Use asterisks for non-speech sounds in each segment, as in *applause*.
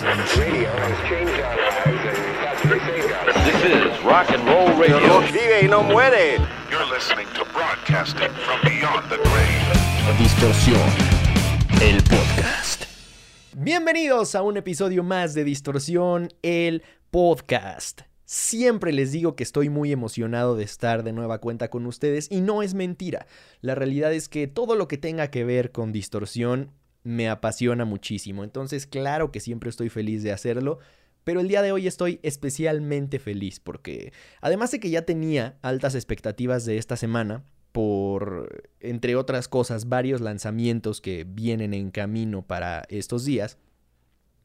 This is rock and roll radio. Vive y no muere. You're listening to broadcasting from beyond the grave. Distorsión, el podcast. Bienvenidos a un episodio más de Distorsión, el podcast. Siempre les digo que estoy muy emocionado de estar de nueva cuenta con ustedes y no es mentira. La realidad es que todo lo que tenga que ver con distorsión me apasiona muchísimo. Entonces, claro que siempre estoy feliz de hacerlo. Pero el día de hoy estoy especialmente feliz porque, además de que ya tenía altas expectativas de esta semana, por, entre otras cosas, varios lanzamientos que vienen en camino para estos días,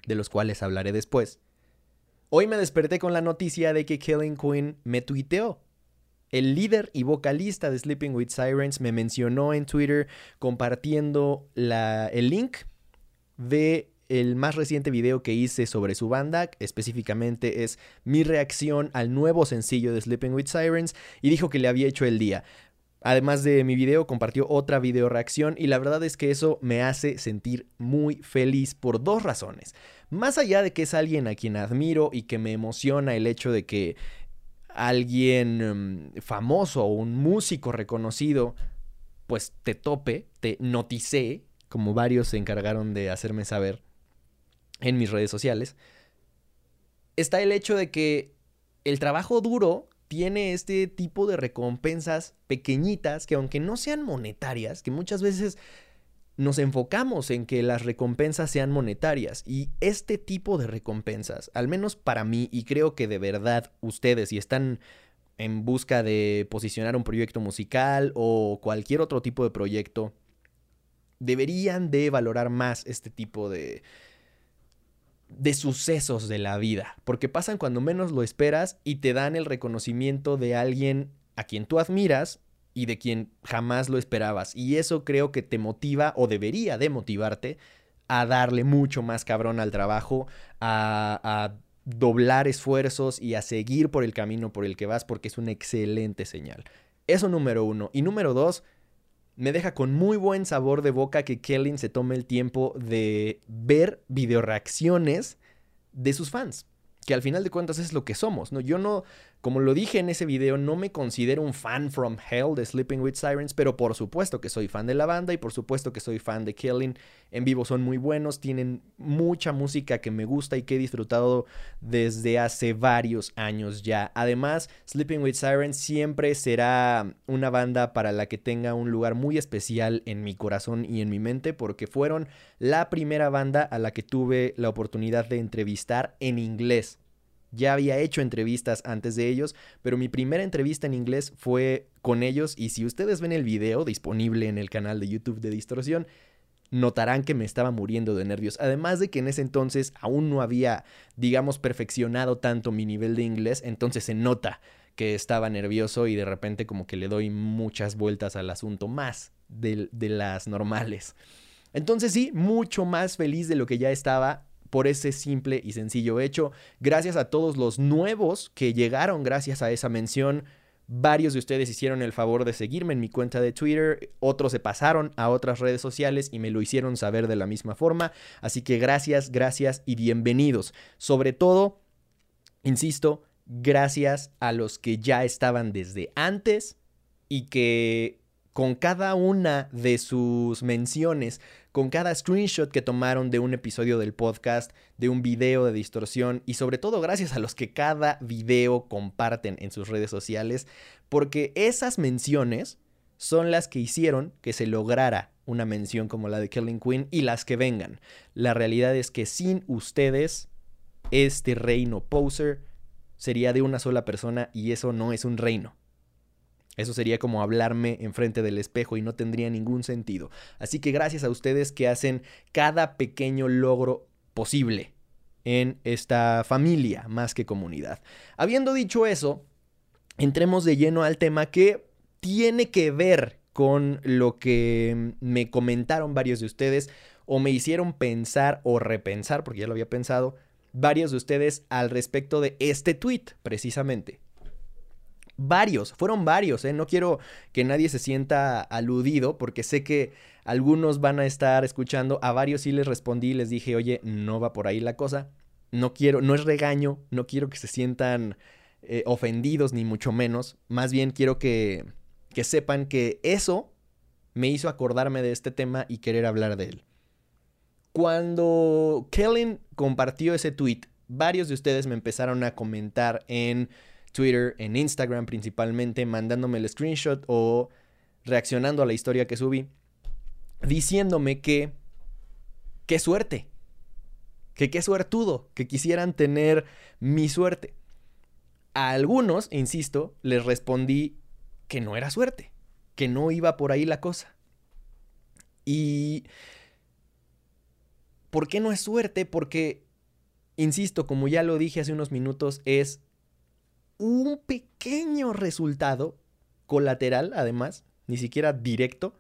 de los cuales hablaré después, hoy me desperté con la noticia de que Killing Queen me tuiteó. El líder y vocalista de Sleeping with Sirens me mencionó en Twitter compartiendo la, el link de el más reciente video que hice sobre su banda, específicamente es mi reacción al nuevo sencillo de Sleeping with Sirens, y dijo que le había hecho el día. Además de mi video, compartió otra video reacción y la verdad es que eso me hace sentir muy feliz por dos razones. Más allá de que es alguien a quien admiro y que me emociona el hecho de que alguien mm, famoso o un músico reconocido pues te tope, te noticé, como varios se encargaron de hacerme saber en mis redes sociales, está el hecho de que el trabajo duro tiene este tipo de recompensas pequeñitas que aunque no sean monetarias, que muchas veces nos enfocamos en que las recompensas sean monetarias y este tipo de recompensas, al menos para mí y creo que de verdad ustedes si están en busca de posicionar un proyecto musical o cualquier otro tipo de proyecto, deberían de valorar más este tipo de, de sucesos de la vida, porque pasan cuando menos lo esperas y te dan el reconocimiento de alguien a quien tú admiras y de quien jamás lo esperabas. Y eso creo que te motiva o debería de motivarte a darle mucho más cabrón al trabajo, a, a doblar esfuerzos y a seguir por el camino por el que vas porque es una excelente señal. Eso número uno. Y número dos, me deja con muy buen sabor de boca que Kellen se tome el tiempo de ver videoreacciones de sus fans que al final de cuentas es lo que somos, ¿no? Yo no, como lo dije en ese video, no me considero un fan from hell de Sleeping with Sirens, pero por supuesto que soy fan de la banda y por supuesto que soy fan de Killing. En vivo son muy buenos, tienen mucha música que me gusta y que he disfrutado desde hace varios años ya. Además, Sleeping with Sirens siempre será una banda para la que tenga un lugar muy especial en mi corazón y en mi mente porque fueron la primera banda a la que tuve la oportunidad de entrevistar en inglés. Ya había hecho entrevistas antes de ellos, pero mi primera entrevista en inglés fue con ellos y si ustedes ven el video disponible en el canal de YouTube de Distorsión, notarán que me estaba muriendo de nervios. Además de que en ese entonces aún no había, digamos, perfeccionado tanto mi nivel de inglés, entonces se nota que estaba nervioso y de repente como que le doy muchas vueltas al asunto más de, de las normales. Entonces sí, mucho más feliz de lo que ya estaba por ese simple y sencillo hecho. Gracias a todos los nuevos que llegaron gracias a esa mención. Varios de ustedes hicieron el favor de seguirme en mi cuenta de Twitter, otros se pasaron a otras redes sociales y me lo hicieron saber de la misma forma. Así que gracias, gracias y bienvenidos. Sobre todo, insisto, gracias a los que ya estaban desde antes y que con cada una de sus menciones, con cada screenshot que tomaron de un episodio del podcast, de un video de distorsión y sobre todo gracias a los que cada video comparten en sus redes sociales, porque esas menciones son las que hicieron que se lograra una mención como la de Killing Queen y las que vengan. La realidad es que sin ustedes, este reino poser sería de una sola persona y eso no es un reino. Eso sería como hablarme enfrente del espejo y no tendría ningún sentido. Así que gracias a ustedes que hacen cada pequeño logro posible en esta familia más que comunidad. Habiendo dicho eso, entremos de lleno al tema que tiene que ver con lo que me comentaron varios de ustedes o me hicieron pensar o repensar, porque ya lo había pensado, varios de ustedes al respecto de este tweet precisamente. Varios, fueron varios, ¿eh? No quiero que nadie se sienta aludido porque sé que algunos van a estar escuchando. A varios sí les respondí les dije, oye, no va por ahí la cosa. No quiero, no es regaño, no quiero que se sientan eh, ofendidos, ni mucho menos. Más bien quiero que, que sepan que eso me hizo acordarme de este tema y querer hablar de él. Cuando Kellen compartió ese tweet, varios de ustedes me empezaron a comentar en Twitter, en Instagram principalmente, mandándome el screenshot o reaccionando a la historia que subí, diciéndome que qué suerte, que qué suertudo, que quisieran tener mi suerte. A algunos, insisto, les respondí que no era suerte, que no iba por ahí la cosa. Y... ¿Por qué no es suerte? Porque, insisto, como ya lo dije hace unos minutos, es un pequeño resultado colateral, además, ni siquiera directo,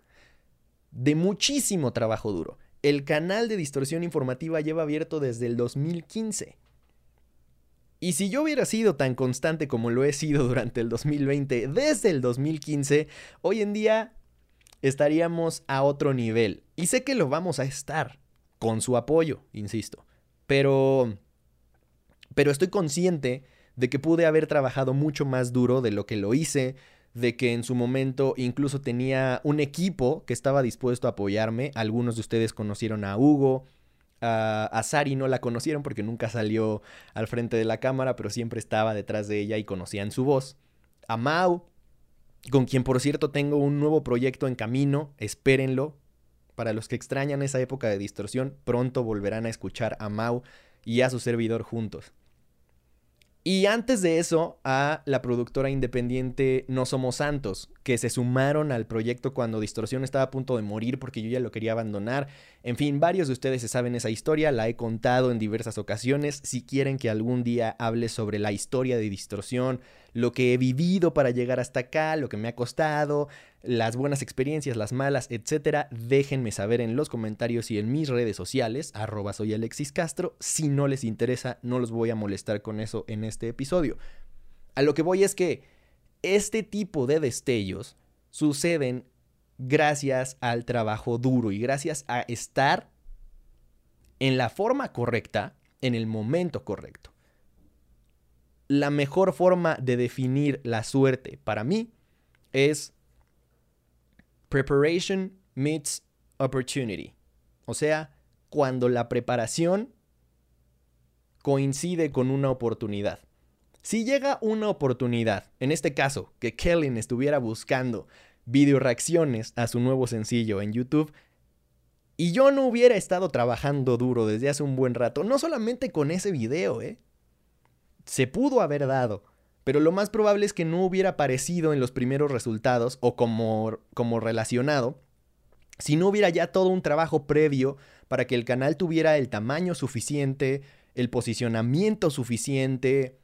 de muchísimo trabajo duro. El canal de distorsión informativa lleva abierto desde el 2015. Y si yo hubiera sido tan constante como lo he sido durante el 2020, desde el 2015, hoy en día estaríamos a otro nivel. Y sé que lo vamos a estar, con su apoyo, insisto. Pero... Pero estoy consciente de que pude haber trabajado mucho más duro de lo que lo hice, de que en su momento incluso tenía un equipo que estaba dispuesto a apoyarme. Algunos de ustedes conocieron a Hugo, a, Sari no la conocieron porque nunca salió al frente de la cámara, pero siempre estaba detrás de ella y conocían su voz. A Mau, con quien por cierto tengo un nuevo proyecto en camino, espérenlo. Para los que extrañan esa época de distorsión, pronto volverán a escuchar a Mau y a su servidor juntos. Y antes de eso, a la productora independiente No Somos Santos, que se sumaron al proyecto cuando Distorsión estaba a punto de morir porque yo ya lo quería abandonar. En fin, varios de ustedes se saben esa historia, la he contado en diversas ocasiones. Si quieren que algún día hable sobre la historia de Distorsión, lo que he vivido para llegar hasta acá, lo que me ha costado, las buenas experiencias, las malas, etcétera, déjenme saber en los comentarios y en mis redes sociales, arroba Alexis Castro. Si no les interesa, no los voy a molestar con eso en este episodio. A lo que voy es que este tipo de destellos suceden gracias al trabajo duro y gracias a estar en la forma correcta, en el momento correcto la mejor forma de definir la suerte para mí es preparation meets opportunity. O sea, cuando la preparación coincide con una oportunidad. Si llega una oportunidad, en este caso, que Kellen estuviera buscando video reacciones a su nuevo sencillo en YouTube, y yo no hubiera estado trabajando duro desde hace un buen rato, no solamente con ese video, ¿eh? se pudo haber dado, pero lo más probable es que no hubiera aparecido en los primeros resultados o como, como relacionado si no hubiera ya todo un trabajo previo para que el canal tuviera el tamaño suficiente, el posicionamiento suficiente,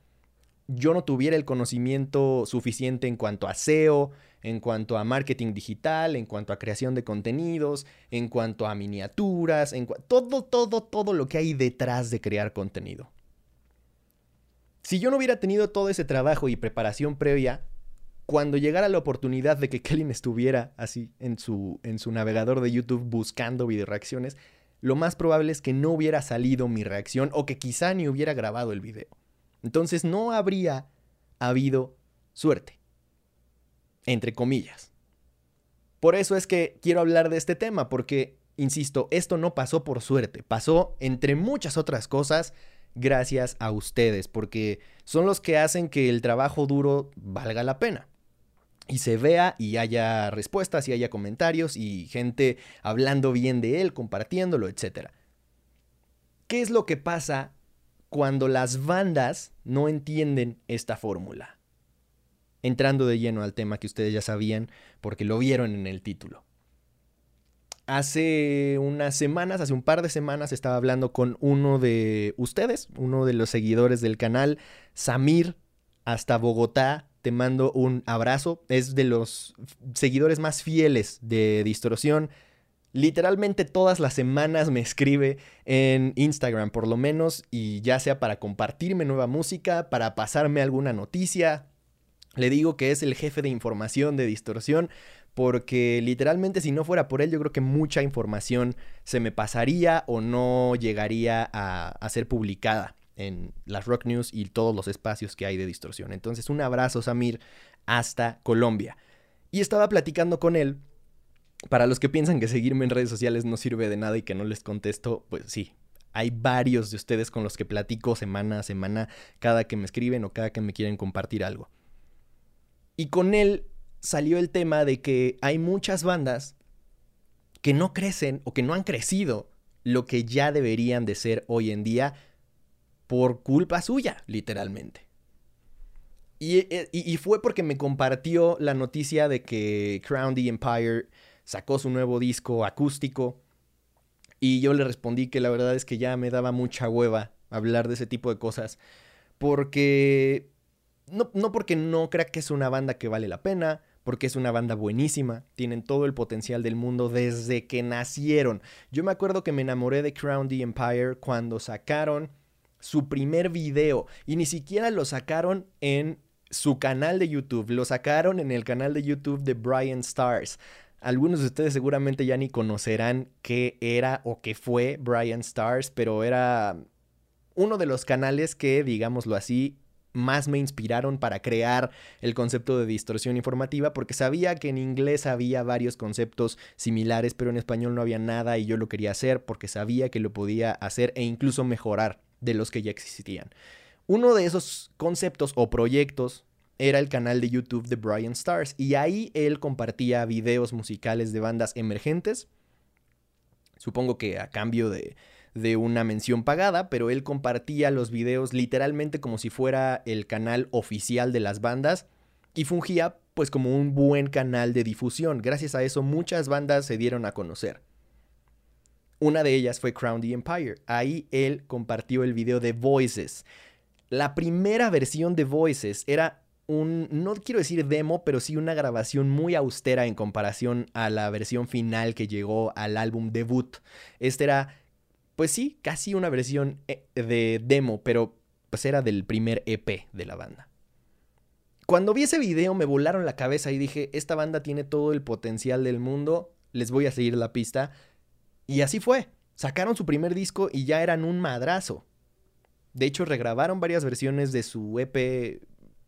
yo no tuviera el conocimiento suficiente en cuanto a SEO, en cuanto a marketing digital, en cuanto a creación de contenidos, en cuanto a miniaturas, en todo, todo, todo lo que hay detrás de crear contenido. Si yo no hubiera tenido todo ese trabajo y preparación previa, cuando llegara la oportunidad de que *laughs* Kellen estuviera así en su, en su navegador de YouTube buscando video reacciones, lo más probable es que no hubiera salido mi reacción o que quizá ni hubiera grabado el video. Entonces no habría habido suerte. Entre comillas. Por eso es que quiero hablar de este tema, porque, insisto, esto no pasó por suerte, pasó entre muchas otras cosas gracias a ustedes, porque son los que hacen que el trabajo duro valga la pena. Y se vea y haya respuestas y haya comentarios y gente hablando bien de él, compartiéndolo, etc. ¿Qué es lo que pasa cuando las bandas no entienden esta fórmula? Entrando de lleno al tema que ustedes ya sabían porque lo vieron en el título. Hace unas semanas, hace un par de semanas, estaba hablando con uno de ustedes, uno de los seguidores del canal, Samir, hasta Bogotá. Te mando un abrazo. Es de los seguidores más fieles de Distorsión. Literalmente todas las semanas me escribe en Instagram, por lo menos, y ya sea para compartirme nueva música, para pasarme alguna noticia. Le digo que es el jefe de información de Distorsión porque literalmente si no fuera por él yo creo que mucha información se me pasaría o no llegaría a, ser publicada en las Rock News y todos los espacios que hay de distorsión. Entonces, un abrazo, Samir, hasta Colombia. Y estaba platicando con él. Para los que piensan que seguirme en redes sociales no sirve de nada y que no les contesto, pues sí, hay varios de ustedes con los que platico semana a semana, cada que me escriben o cada que me quieren compartir algo. Y con él salió el tema de que hay muchas bandas que no crecen o que no han crecido lo que ya deberían de ser hoy en día por culpa suya, literalmente. Eh, y, fue porque me compartió la noticia de que Crown the Empire sacó su nuevo disco acústico. Y yo le respondí que la verdad es que ya me daba mucha hueva hablar de ese tipo de cosas. Porque. No, no porque no crea que es una banda que vale la pena, porque es una banda buenísima, tienen todo el potencial del mundo desde que nacieron. Yo me acuerdo que me enamoré de Crown the Empire cuando sacaron su primer video y ni siquiera lo sacaron en su canal de YouTube. Lo sacaron en el canal de YouTube de Brian Stars. Algunos de ustedes seguramente ya ni conocerán qué era o qué fue Brian Stars, pero era uno de los canales que, digámoslo así, más me inspiraron para crear el concepto de distorsión informativa porque sabía que en inglés había varios conceptos similares pero en español no había nada y yo lo quería hacer porque sabía que lo podía hacer e incluso mejorar de los que ya existían. Uno de esos conceptos o proyectos era el canal de YouTube de Brian Stars y ahí él compartía videos musicales de bandas emergentes. Supongo que a cambio de, de una mención pagada, pero él compartía los videos literalmente como si fuera el canal oficial de las bandas y fungía pues como un buen canal de difusión. Gracias a eso muchas bandas se dieron a conocer. Una de ellas fue Crown the Empire. Ahí él compartió el video de Voices. La primera versión de Voices era un, no quiero decir demo, pero sí una grabación muy austera en comparación a la versión final que llegó al álbum debut. Este era, pues sí, casi una versión eh, de demo, pero pues era del primer EP de la banda. Cuando vi ese video me volaron la cabeza y dije, esta banda tiene todo el potencial del mundo, les voy a seguir la pista. Y así fue. Sacaron su primer disco y ya eran un madrazo. De hecho, regrabaron varias versiones de su EP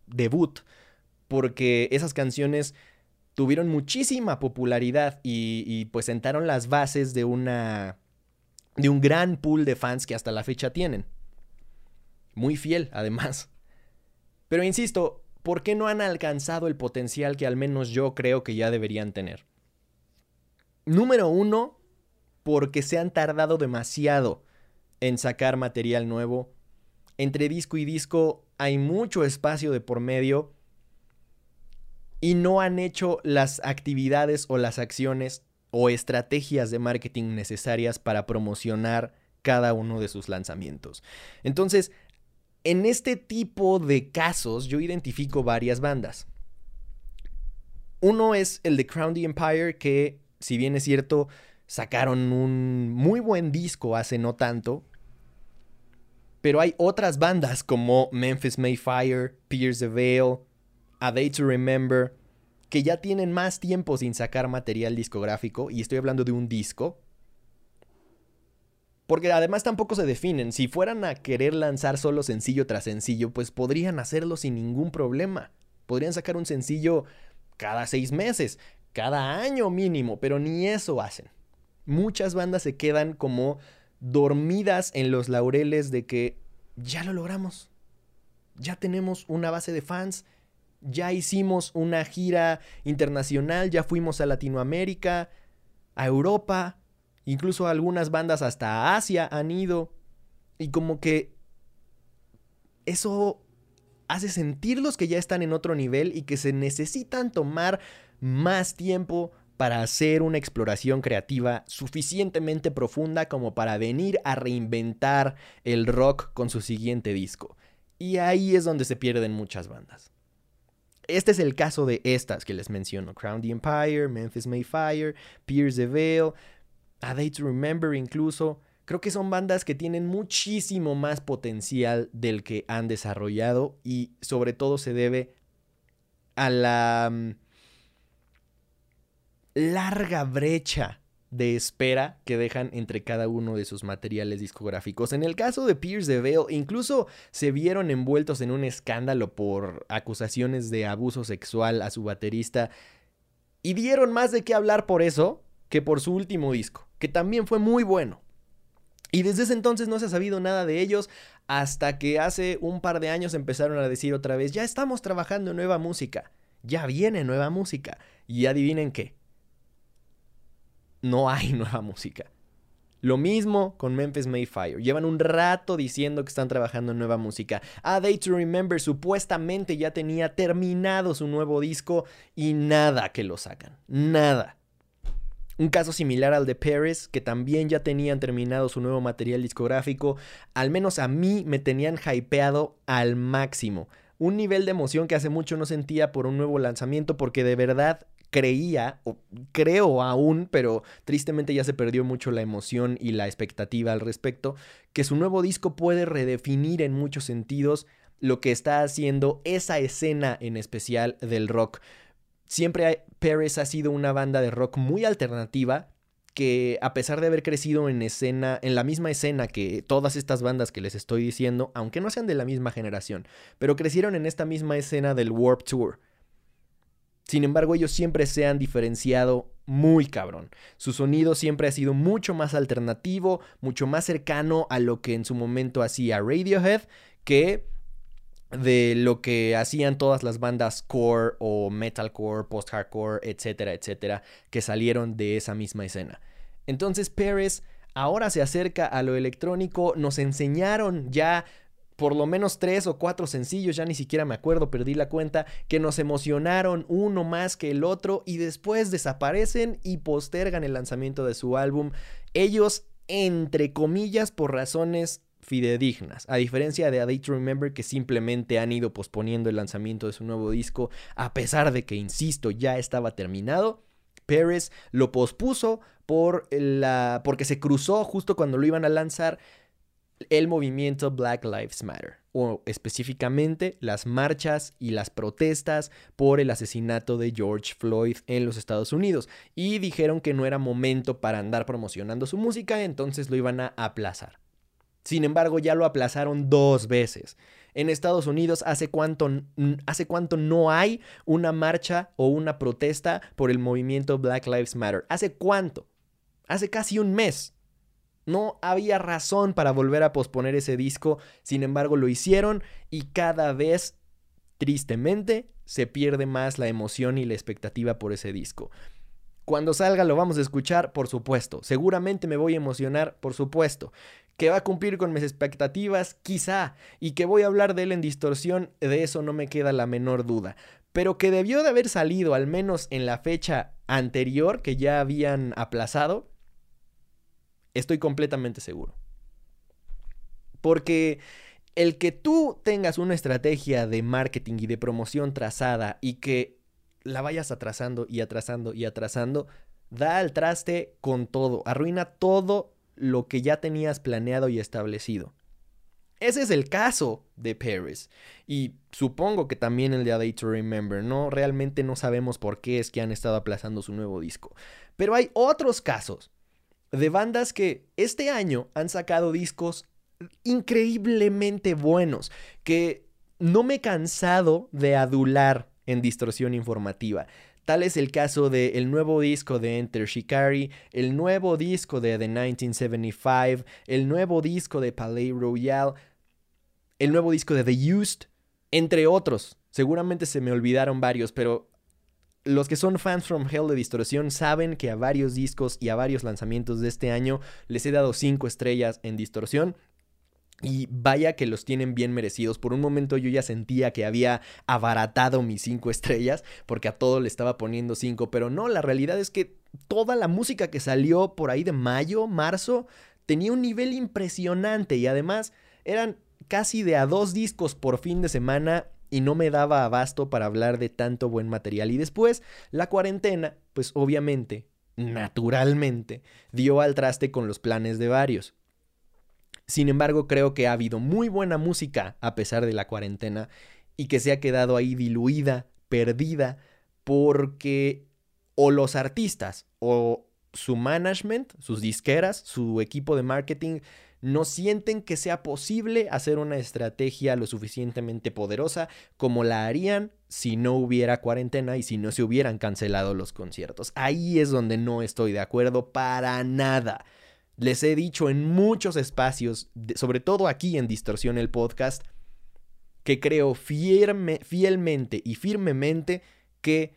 debut, porque esas canciones tuvieron muchísima popularidad y, pues sentaron las bases de una de un gran pool de fans que hasta la fecha tienen. Muy fiel, además. Pero insisto, ¿por qué no han alcanzado el potencial que al menos yo creo que ya deberían tener? Número uno, porque se han tardado demasiado en sacar material nuevo entre disco y disco hay mucho espacio de por medio y no han hecho las actividades o las acciones o estrategias de marketing necesarias para promocionar cada uno de sus lanzamientos. Entonces, en este tipo de casos yo identifico varias bandas. Uno es el de Crown the Empire, que si bien es cierto, sacaron un muy buen disco hace no tanto, pero hay otras bandas como Memphis Mayfire, Pierce the Veil, A Day to Remember, que ya tienen más tiempo sin sacar material discográfico, y estoy hablando de un disco. Porque además tampoco se definen. Si fueran a querer lanzar solo sencillo tras sencillo, pues podrían hacerlo sin ningún problema. Podrían sacar un sencillo cada seis meses, cada año mínimo, pero ni eso hacen. Muchas bandas se quedan como dormidas en los laureles de que ya lo logramos. Ya tenemos una base de fans, ya hicimos una gira internacional, ya fuimos a Latinoamérica, a Europa, incluso algunas bandas hasta Asia han ido. Y como que eso hace sentirlos que ya están en otro nivel y que se necesitan tomar más tiempo para hacer una exploración creativa suficientemente profunda como para venir a reinventar el rock con su siguiente disco. Y ahí es donde se pierden muchas bandas. Este es el caso de estas que les menciono: Crown the Empire, Memphis Mayfire, Pierce the Veil, A Day to Remember incluso. Creo que son bandas que tienen muchísimo más potencial del que han desarrollado y sobre todo se debe a la mm, larga brecha de espera que dejan entre cada uno de sus materiales discográficos. En el caso de Pierce DeVille, incluso se vieron envueltos en un escándalo por acusaciones de abuso sexual a su baterista y dieron más de qué hablar por eso que por su último disco, que también fue muy bueno. Y desde ese entonces no se ha sabido nada de ellos hasta que hace un par de años empezaron a decir otra vez, ya estamos trabajando en nueva música, ya viene nueva música. Y adivinen qué, no hay *laughs* nueva música. Lo mismo con Memphis Mayfire. Llevan un rato diciendo que están trabajando en nueva música. A Day to Remember supuestamente ya tenía terminado su nuevo disco y nada que lo sacan. Nada. Un caso similar al de Paris, que también ya tenían terminado su nuevo material discográfico, al menos a mí me tenían hypeado al máximo. Un nivel de emoción que hace mucho no sentía por un nuevo lanzamiento porque de verdad creía, o creo aún, pero tristemente ya se perdió mucho la emoción y la expectativa al respecto, que su nuevo disco puede redefinir en muchos sentidos lo que está haciendo esa escena en especial del rock. Siempre Paris ha sido una banda de rock muy alternativa que a pesar de haber crecido en escena, en la misma escena que todas estas bandas que les estoy diciendo, aunque no sean de la misma generación, pero crecieron en esta misma escena del Warp Tour. Sin embargo, ellos siempre se han diferenciado muy cabrón. Su sonido siempre ha sido mucho más alternativo, mucho más cercano a lo que en su momento hacía Radiohead que de lo que hacían todas las bandas core o metalcore, post-hardcore, etcétera, etcétera, que salieron de esa misma escena. Entonces Pérez ahora se acerca a lo electrónico, nos enseñaron ya por lo menos tres o cuatro sencillos, ya ni siquiera me acuerdo, perdí la cuenta, que nos emocionaron uno más que el otro y después desaparecen y postergan el lanzamiento de su álbum. Ellos, entre comillas, por razones fidedignas, a diferencia de A Day to Remember que simplemente han ido posponiendo el lanzamiento de su nuevo disco, a pesar de que, insisto, ya estaba terminado. Paris lo pospuso por la, porque se cruzó justo cuando lo iban a lanzar el movimiento Black Lives Matter, o específicamente las marchas y las protestas por el asesinato de George Floyd en los Estados Unidos, y dijeron que no era momento para andar promocionando su música, entonces lo iban a aplazar. Sin embargo, ya lo aplazaron dos veces. En Estados Unidos, ¿hace cuánto, ¿hace cuánto no hay una marcha o una protesta por el movimiento Black Lives Matter? ¿Hace cuánto? Hace casi un mes. No había razón para volver a posponer ese disco, sin embargo lo hicieron y cada vez, tristemente, se pierde más la emoción y la expectativa por ese disco. Cuando salga lo vamos a escuchar, por supuesto. Seguramente me voy a emocionar, por supuesto. Que va a cumplir con mis expectativas, quizá. Y que voy a hablar de él en distorsión, de eso no me queda la menor duda. Pero que debió de haber salido, al menos en la fecha anterior que ya habían aplazado, Estoy completamente seguro. Porque el que tú tengas una estrategia de marketing y de promoción trazada y que la vayas atrasando y atrasando y atrasando, da al traste con todo, arruina todo lo que ya tenías planeado y establecido. Ese es el caso de Paris. Y supongo que también el de A Day to Remember, ¿no? Realmente no sabemos por qué es que han estado aplazando su nuevo disco. Pero hay otros casos de bandas que este año han sacado discos increíblemente buenos, que no me he cansado de adular en distorsión informativa. Tal es el caso del nuevo disco de Enter Shikari, el nuevo disco de The 1975, el nuevo disco de Palais Royal, el nuevo disco de The Used, entre otros. Seguramente se me olvidaron varios, pero los que son fans from Hell de Distorsión saben que a varios discos y a varios lanzamientos de este año les he dado 5 estrellas en Distorsión. Y vaya que los tienen bien merecidos. Por un momento yo ya sentía que había abaratado mis 5 estrellas porque a todo le estaba poniendo 5. Pero no, la realidad es que toda la música que salió por ahí de mayo, marzo, tenía un nivel impresionante. Y además eran casi de a dos discos por fin de semana y no me daba abasto para hablar de tanto buen material. Y después, la cuarentena, pues obviamente, naturalmente, dio al traste con los planes de varios. Sin embargo, creo que ha habido muy buena música a pesar de la cuarentena y que se ha quedado ahí diluida, perdida, porque o los artistas o su management, sus disqueras, su equipo de marketing no sienten que sea posible hacer una estrategia lo suficientemente poderosa como la harían si no hubiera cuarentena y si no se hubieran cancelado los conciertos. Ahí es donde no estoy de acuerdo para nada. Les he dicho en muchos espacios, sobre todo aquí en Distorsión el podcast, que creo fielmente y firmemente que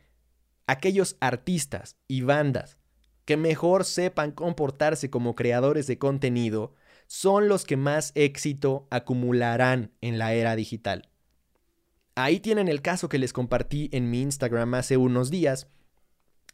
aquellos artistas y bandas que mejor sepan comportarse como creadores de contenido son los que más éxito acumularán en la era digital. Ahí tienen el caso que les compartí en mi Instagram hace unos días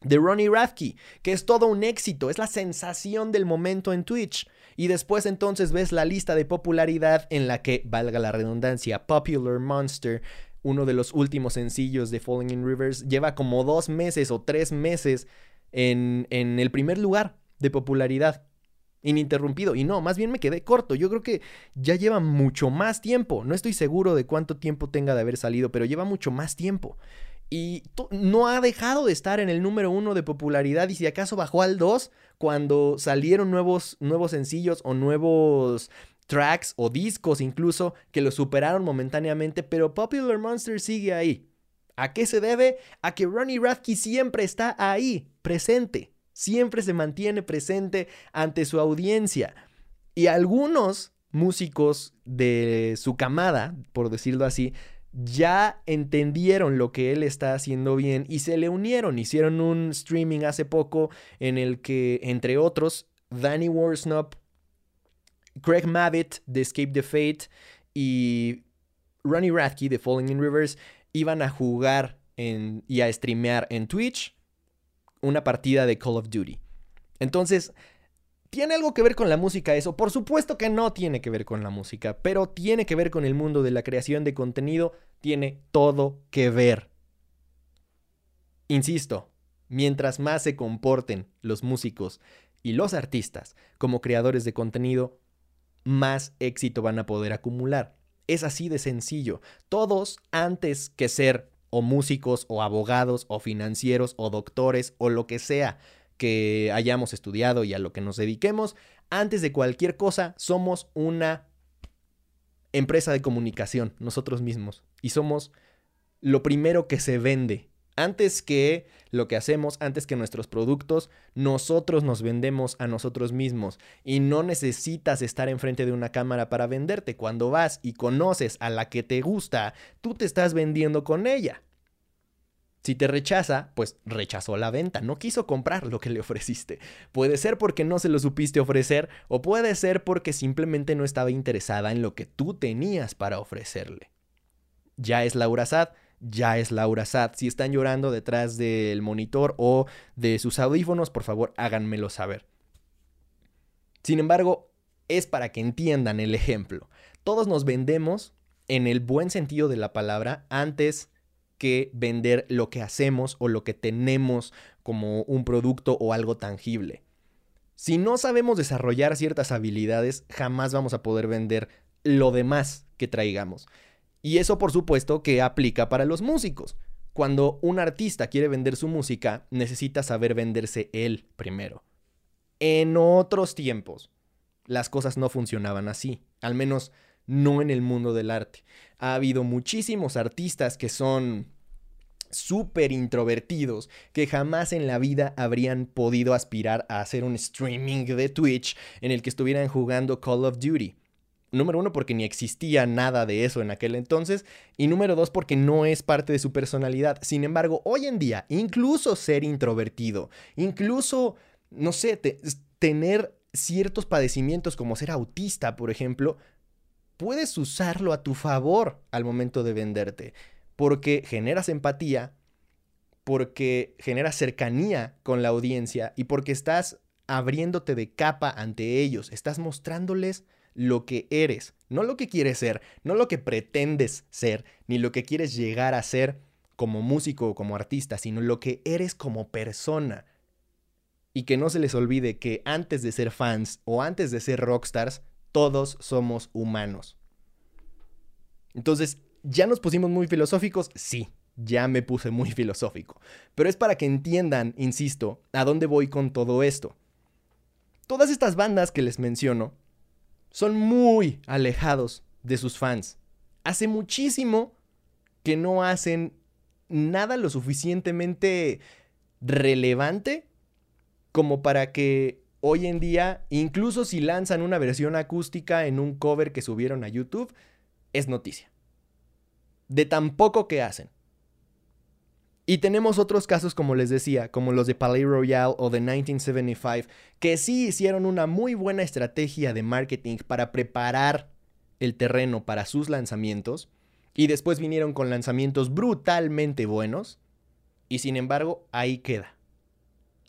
de Ronnie Radke, que es todo un éxito, es la sensación del momento en Twitch. Y después entonces ves la lista de popularidad en la que, valga la redundancia, Popular Monster, uno de los últimos sencillos de Falling in Rivers, lleva como dos meses o tres meses en, en el primer lugar de popularidad ininterrumpido. Y no, más bien me quedé corto. Yo creo que ya lleva mucho más tiempo. No estoy seguro de cuánto tiempo tenga de haber salido, pero lleva mucho más tiempo. Y no ha dejado de estar en el número uno de popularidad. Y si acaso bajó al 2 cuando salieron nuevos, nuevos sencillos o nuevos tracks o discos incluso que lo superaron momentáneamente. Pero Popular Monster sigue ahí. ¿A qué se debe? A que Ronnie Radke siempre está ahí, presente siempre se mantiene presente ante su audiencia. Y algunos músicos de su camada, por decirlo así, ya entendieron lo que él está haciendo bien y se le unieron. Hicieron un streaming hace poco en el que, entre otros, Danny Worsnop, Craig Mavitt de Escape the Fate y Ronnie Radke de Falling in Rivers iban a jugar y a streamear en Twitch una partida de Call of Duty. Entonces, ¿tiene algo que ver con la música eso? Por supuesto que no tiene que ver con la música, pero tiene que ver con el mundo de la creación de contenido, tiene todo que ver. Insisto, mientras más se comporten los músicos y los artistas como creadores de contenido, más éxito van a poder acumular. Es así de sencillo. Todos, antes que ser o músicos o abogados o financieros o doctores o lo que sea que hayamos estudiado y a lo que nos dediquemos, antes de cualquier cosa somos una empresa de comunicación nosotros mismos y somos lo primero que se vende. Antes que lo que hacemos, antes que nuestros productos, nosotros nos vendemos a nosotros mismos y no necesitas estar enfrente de una cámara para venderte. Cuando vas y conoces a la que te gusta, tú te estás vendiendo con ella. Si te rechaza, pues rechazó la venta, no quiso comprar lo que le ofreciste. Puede ser porque no se lo supiste ofrecer o puede ser porque simplemente no estaba interesada en lo que tú tenías para ofrecerle. Ya es Laura Sad, ya es Laura Sad. Si están llorando detrás del monitor o de sus audífonos, por favor háganmelo saber. Sin embargo, es para que entiendan el ejemplo. Todos nos vendemos en el buen sentido de la palabra antes que vender lo que hacemos o lo que tenemos como un producto o algo tangible. Si no sabemos desarrollar ciertas habilidades, jamás vamos a poder vender lo demás que traigamos. Y eso por supuesto que aplica para los músicos. Cuando un artista quiere vender su música, necesita saber venderse él primero. En otros tiempos, las cosas no funcionaban así, al menos no en el mundo del arte. Ha habido muchísimos artistas que son súper introvertidos que jamás en la vida habrían podido aspirar a hacer un streaming de Twitch en el que estuvieran jugando Call of Duty. Número uno, porque ni existía nada de eso en aquel entonces. Y número dos, porque no es parte de su personalidad. Sin embargo, hoy en día, incluso ser introvertido, incluso, no sé, tener ciertos padecimientos como ser autista, por ejemplo, puedes usarlo a tu favor al momento de venderte, porque generas empatía, porque generas cercanía con la audiencia y porque estás abriéndote de capa ante ellos, estás mostrándoles lo que eres, no lo que quieres ser, no lo que pretendes ser, ni lo que quieres llegar a ser como músico o como artista, sino lo que eres como persona. Y que no se les olvide que antes de ser fans o antes de ser rockstars, todos somos humanos. Entonces, ¿ya nos pusimos muy filosóficos? Sí, ya me puse muy *laughs* filosófico. Pero es para que entiendan, insisto, a dónde voy con todo esto. Todas estas bandas que les menciono son muy alejados de sus fans. Hace muchísimo que no hacen nada lo suficientemente relevante como para que hoy en día, incluso si lanzan una versión acústica en un cover que subieron a YouTube, es noticia. De tan poco que hacen. Y tenemos otros casos, como les decía, como los de Palais Royale o de 1975, que sí hicieron una muy buena estrategia de marketing para preparar el terreno para sus lanzamientos, y después vinieron con lanzamientos brutalmente buenos, y sin embargo ahí queda.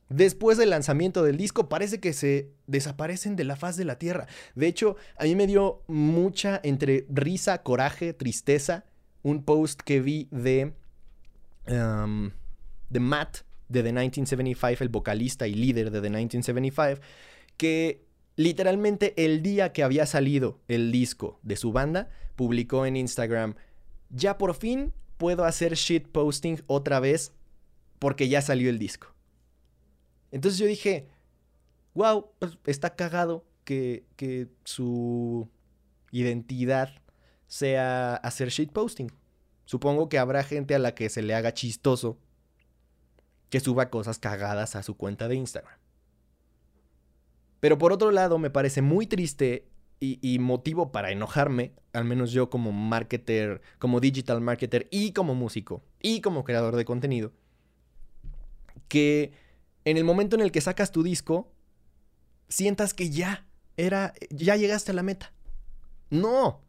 Después del lanzamiento del disco parece que se desaparecen de la faz de la tierra. De hecho, a mí me dio mucha entre risa, coraje, tristeza, un post que vi de um, de Matt de The 1975, el vocalista y líder de The 1975, que literalmente el día que había salido el disco de su banda, publicó en Instagram, ya por fin puedo hacer shit posting otra vez porque ya salió el disco. Entonces yo dije, wow, pues, está cagado que, que su identidad sea hacer shit posting. Supongo que habrá gente a la que se le haga chistoso que suba cosas cagadas a su cuenta de Instagram. Pero por otro lado, me parece muy triste y, motivo para enojarme, al menos yo como marketer, como digital marketer y como músico y como creador de contenido, que en el momento en el que sacas tu disco, sientas que ya era, ya llegaste a la meta. No,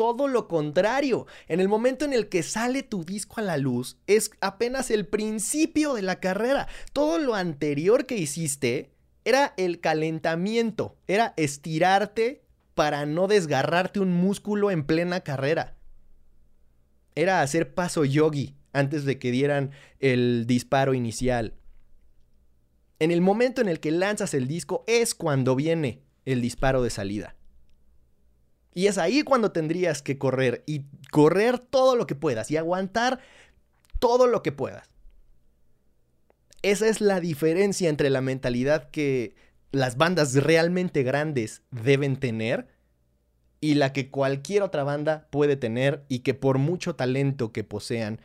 todo lo contrario. En el momento en el que sale tu disco a la luz, es apenas el principio de la carrera. Todo lo anterior que hiciste era el calentamiento, era estirarte para no desgarrarte un músculo en plena carrera. Era hacer paso yogi antes de que dieran el disparo inicial. En el momento en el que lanzas el disco es cuando viene el disparo de salida. Y es ahí cuando tendrías que correr y correr todo lo que puedas y aguantar todo lo que puedas. Esa es la diferencia entre la mentalidad que las bandas realmente grandes deben tener y la que cualquier otra banda puede tener y que por mucho talento que posean,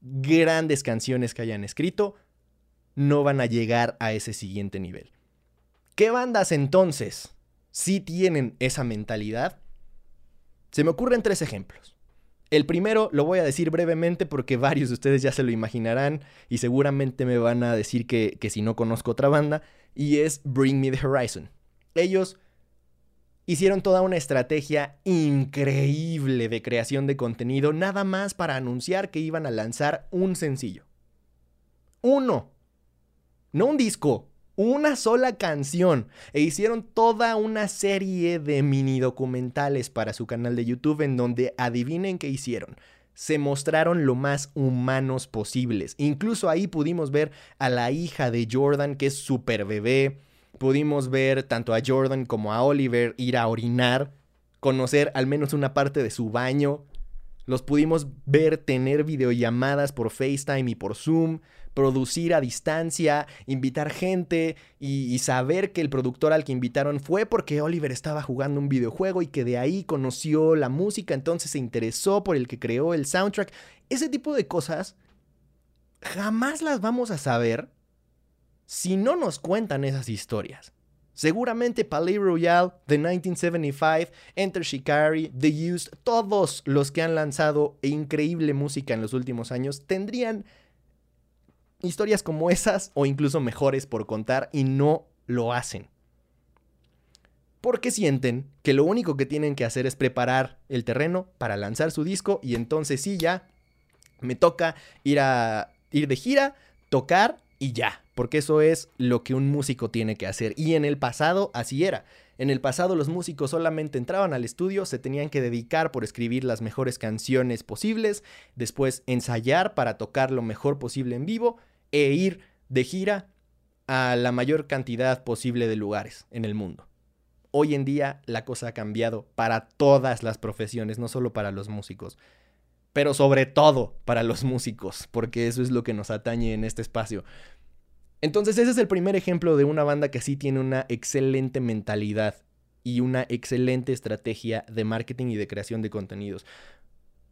grandes canciones que hayan escrito, no van a llegar a ese siguiente nivel. ¿Qué bandas entonces sí tienen esa mentalidad? Se me ocurren tres ejemplos. El primero lo voy a decir brevemente porque varios de ustedes ya se lo imaginarán y seguramente me van a decir que, si no conozco otra banda, y es Bring Me the Horizon. Ellos hicieron toda una estrategia increíble de creación de contenido, nada más para anunciar que iban a lanzar un sencillo. Uno. No un disco, una sola canción e hicieron toda una serie de mini documentales para su canal de YouTube en donde adivinen qué hicieron. Se mostraron lo más humanos posibles. Incluso ahí pudimos ver a la hija de Jordan, que es súper bebé. Pudimos ver tanto a Jordan como a Oliver ir a orinar, conocer al menos una parte de su baño. Los pudimos ver tener videollamadas por FaceTime y por Zoom producir a distancia, invitar gente y, saber que el productor al que invitaron fue porque Oliver estaba jugando un videojuego y que de ahí conoció la música, entonces se interesó por el que creó el soundtrack. Ese tipo de cosas jamás las vamos a saber si no nos cuentan esas historias. Seguramente Palais Royale, The 1975, Enter Shikari, The Used, todos los que han lanzado increíble música en los últimos años tendrían historias como esas o incluso mejores por contar y no lo hacen. Porque sienten que lo único que tienen que hacer es preparar el terreno para lanzar su disco y entonces sí ya me toca ir a ir de gira, tocar y ya, porque eso es lo que un músico tiene que hacer y en el pasado así era. En el pasado los músicos solamente entraban al estudio, se tenían que dedicar por escribir las mejores canciones posibles, después ensayar para tocar lo mejor posible en vivo e ir de gira a la mayor cantidad posible de lugares en el mundo. Hoy en día la cosa ha cambiado para todas las profesiones, no solo para los músicos. pero sobre todo para los músicos, porque eso es lo que nos atañe en este espacio. Entonces ese es el primer ejemplo de una banda que sí tiene una excelente mentalidad y una excelente estrategia de marketing y de creación de contenidos.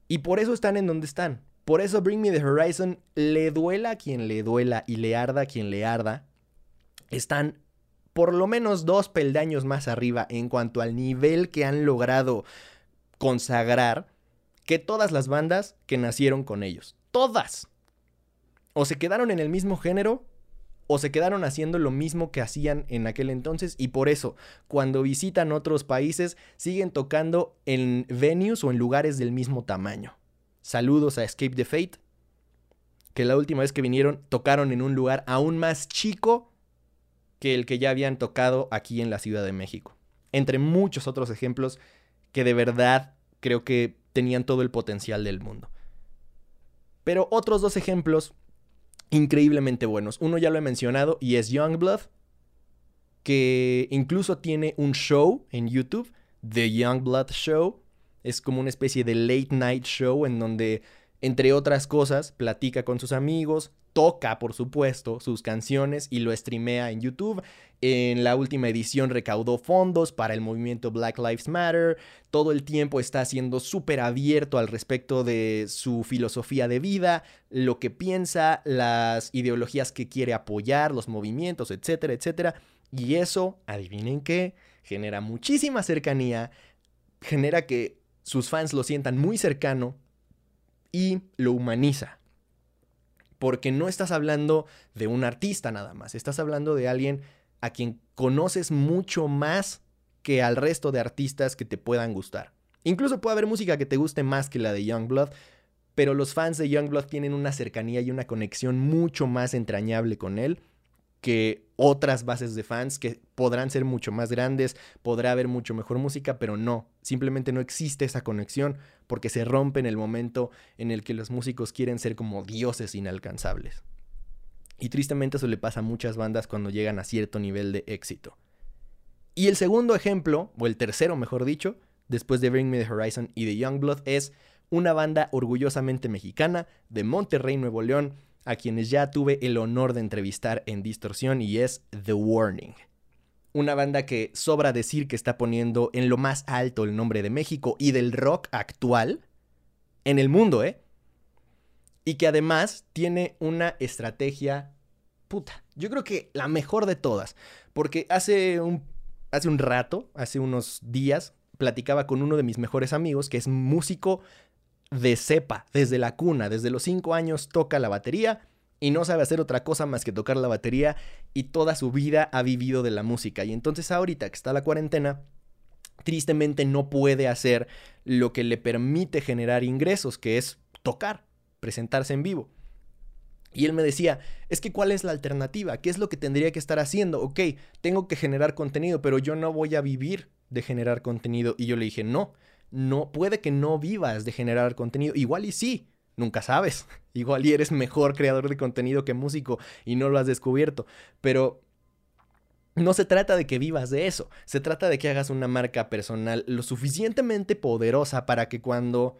Y por eso están en donde están. Por eso Bring Me the Horizon le duela a quien le duela y le arda a quien le arda. Están por lo menos dos peldaños más arriba en cuanto al nivel que han logrado consagrar que todas las bandas que nacieron con ellos. Todas. O se quedaron en el mismo género o se quedaron haciendo lo mismo que hacían en aquel entonces y por eso cuando visitan otros países siguen tocando en venues o en lugares del mismo tamaño. Saludos a Escape the Fate, que la última vez que vinieron tocaron en un lugar aún más chico que el que ya habían tocado aquí en la Ciudad de México. Entre muchos otros ejemplos que de verdad creo que tenían todo el potencial del mundo. Pero otros dos ejemplos increíblemente buenos. Uno ya lo he mencionado y es Youngblood, que incluso tiene un show en YouTube, The Youngblood Show. Es como una especie de late night show en donde, entre otras cosas, platica con sus amigos, toca, por supuesto, sus canciones y lo streamea en YouTube. En la última edición recaudó fondos para el movimiento Black Lives Matter. Todo el tiempo está siendo súper abierto al respecto de su filosofía de vida, lo que piensa, las ideologías que quiere apoyar, los movimientos, etcétera, etcétera. Y eso, adivinen qué, genera muchísima cercanía, genera que sus fans lo sientan muy cercano y lo humaniza porque no estás hablando de un artista nada más, estás hablando de alguien a quien conoces mucho más que al resto de artistas que te puedan gustar. Incluso puede haber música que te guste más que la de Youngblood, pero los fans de Youngblood tienen una cercanía y una conexión mucho más entrañable con él que otras bases de fans que podrán ser mucho más grandes, podrá haber mucho mejor música, pero no, simplemente no existe esa conexión porque se rompe en el momento en el que los músicos quieren ser como dioses inalcanzables. Y tristemente eso le pasa a muchas bandas cuando llegan a cierto nivel de éxito. Y el segundo ejemplo, o el tercero mejor dicho, después de Bring Me the Horizon y de Youngblood, es una banda orgullosamente mexicana de Monterrey, Nuevo León, a quienes ya tuve el honor de entrevistar en Distorsión y es The Warning. Una banda que sobra decir que está poniendo en lo más alto el nombre de México y del rock actual en el mundo, ¿eh? Y que además tiene una estrategia puta. Yo creo que la mejor de todas. Porque hace un, hace un rato, hace unos días, platicaba con uno de mis mejores amigos que es músico de cepa, desde la cuna, desde los 5 años toca la batería y no sabe hacer otra cosa más que tocar la batería y toda su vida ha vivido de la música. Y entonces ahorita que está la cuarentena, tristemente no puede hacer lo que le permite generar ingresos, que es tocar, presentarse en vivo. Y él me decía, es que ¿cuál es la alternativa? ¿Qué es lo que tendría que estar haciendo? Ok, tengo que generar contenido, pero yo no voy a vivir de generar contenido. Y yo le dije, no, no, puede que no vivas de generar contenido. Igual y sí, nunca sabes. *laughs* Igual y eres mejor creador de contenido que músico y no lo has descubierto. Pero no se trata de que vivas de eso. Se trata de que hagas una marca personal lo suficientemente poderosa para que cuando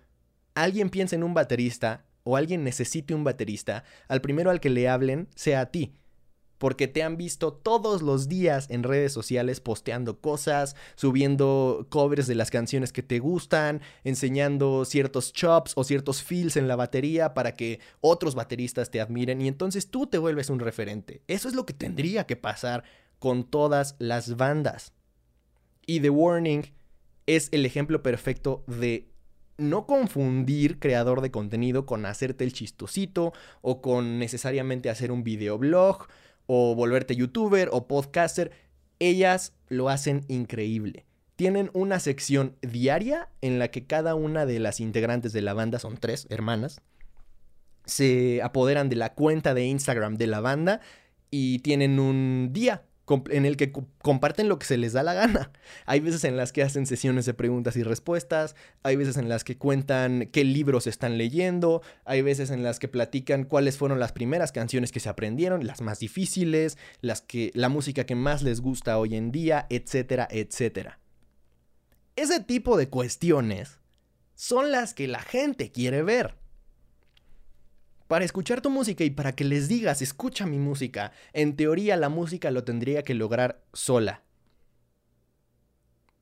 alguien piense en un baterista o alguien necesite un baterista, al primero al que le hablen sea a ti porque te han visto todos los días en redes sociales posteando cosas, subiendo covers de las canciones que te gustan, enseñando ciertos chops o ciertos feels en la batería para que otros bateristas te admiren y entonces tú te vuelves un referente. Eso es lo que tendría que pasar con todas las bandas. Y The Warning es el ejemplo perfecto de no confundir creador de contenido con hacerte el chistosito o con necesariamente hacer un videoblog o volverte youtuber o podcaster, ellas lo hacen increíble. Tienen una sección diaria en la que cada una de las integrantes de la banda, son tres hermanas, se apoderan de la cuenta de Instagram de la banda y tienen un día en el que comparten lo que se les da la gana. *laughs* Hay veces en las que hacen sesiones de preguntas y respuestas, hay veces en las que cuentan qué libros están leyendo, hay veces en las que platican cuáles fueron las primeras canciones que se aprendieron, las más difíciles, las que la música que más les gusta hoy en día, etcétera, etcétera. Ese tipo de cuestiones son las que la gente quiere ver. Para escuchar tu música y para que les digas, escucha mi música, en teoría la música lo tendría que lograr sola.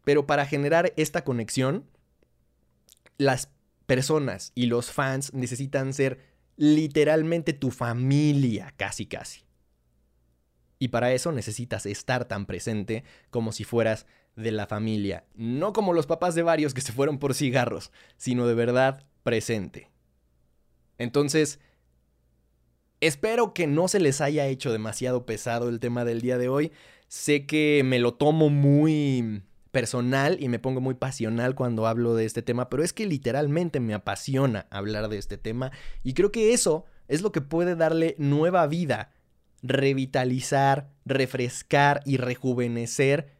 Pero para generar esta conexión, las personas y los fans necesitan ser literalmente tu familia, casi casi. Y para eso necesitas estar tan presente como si fueras de la familia. No como los papás de varios que se fueron por cigarros, sino de verdad presente. Entonces, espero que no se les haya hecho demasiado pesado el tema del día de hoy. Sé que me lo tomo muy personal y me pongo muy pasional cuando hablo de este tema, pero es que literalmente me apasiona hablar de este tema y creo que eso es lo que puede darle nueva vida, revitalizar, refrescar y rejuvenecer,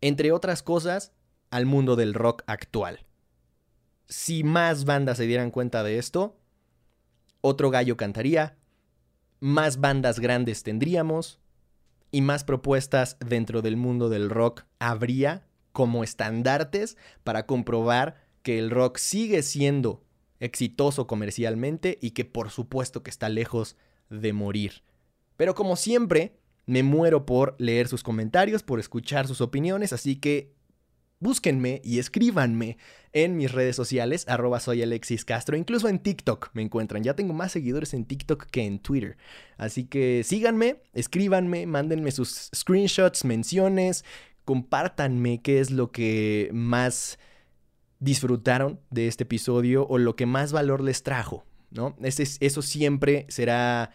entre otras cosas, al mundo del rock actual. Si más bandas se dieran cuenta de esto, otro gallo cantaría, más bandas grandes tendríamos y más propuestas dentro del mundo del rock habría como estandartes para comprobar que el rock sigue siendo exitoso comercialmente y que por supuesto que está lejos de morir. Pero como siempre, me muero por leer sus comentarios, por escuchar sus opiniones, así que búsquenme y escríbanme en mis redes sociales, arroba soy Alexis Castro, incluso en TikTok me encuentran. Ya tengo más seguidores en TikTok que en Twitter. Así que síganme, escríbanme, mándenme sus screenshots, menciones, compártanme qué es lo que más disfrutaron de este episodio o lo que más valor les trajo, ¿no? eso siempre será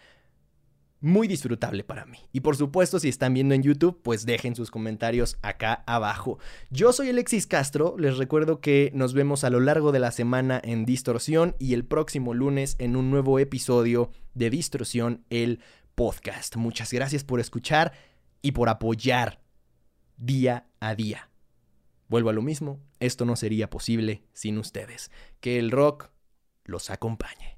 muy disfrutable para mí. Y por supuesto, si están viendo en YouTube, pues dejen sus comentarios acá abajo. Yo soy Alexis Castro, les recuerdo que nos vemos a lo largo de la semana en Distorsión y el próximo lunes en un nuevo episodio de Distorsión, el podcast. Muchas gracias por escuchar y por apoyar día a día. Vuelvo a lo mismo, esto no sería posible sin ustedes. Que el rock los acompañe.